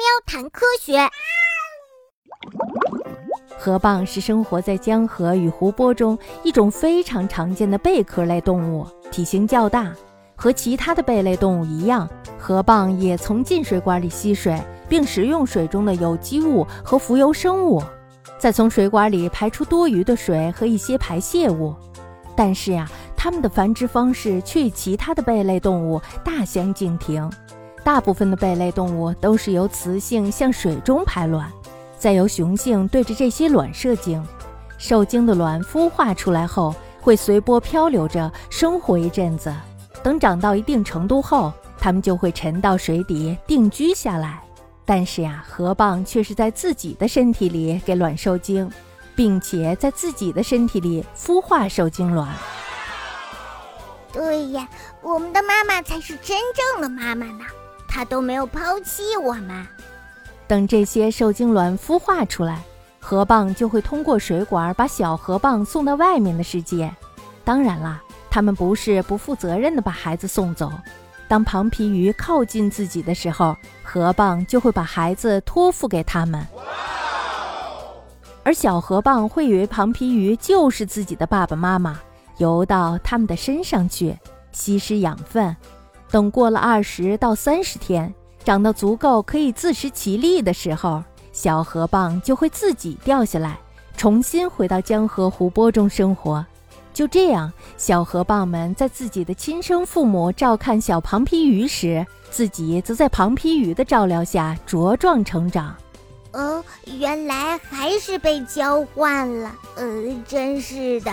喵谈科学。河蚌是生活在江河与湖泊中一种非常常见的贝壳类动物，体型较大。和其他的贝类动物一样，河蚌也从进水管里吸水，并食用水中的有机物和浮游生物，再从水管里排出多余的水和一些排泄物。但是呀，它们的繁殖方式却与其他的贝类动物大相径庭。大部分的贝类动物都是由雌性向水中排卵。再由雄性对着这些卵射精，受精的卵孵化出来后，会随波漂流着生活一阵子。等长到一定程度后，它们就会沉到水底定居下来。但是呀，河蚌却是在自己的身体里给卵受精，并且在自己的身体里孵化受精卵。对呀，我们的妈妈才是真正的妈妈呢，他都没有抛弃我们。等这些受精卵孵化出来，河蚌就会通过水管把小河蚌送到外面的世界。当然啦，它们不是不负责任的把孩子送走。当庞皮鱼靠近自己的时候，河蚌就会把孩子托付给他们。而小河蚌会以为庞皮鱼就是自己的爸爸妈妈，游到他们的身上去吸食养分。等过了二十到三十天。长到足够可以自食其力的时候，小河蚌就会自己掉下来，重新回到江河湖泊中生活。就这样，小河蚌们在自己的亲生父母照看小庞皮鱼时，自己则在庞皮鱼的照料下茁壮成长。哦，原来还是被交换了，呃，真是的。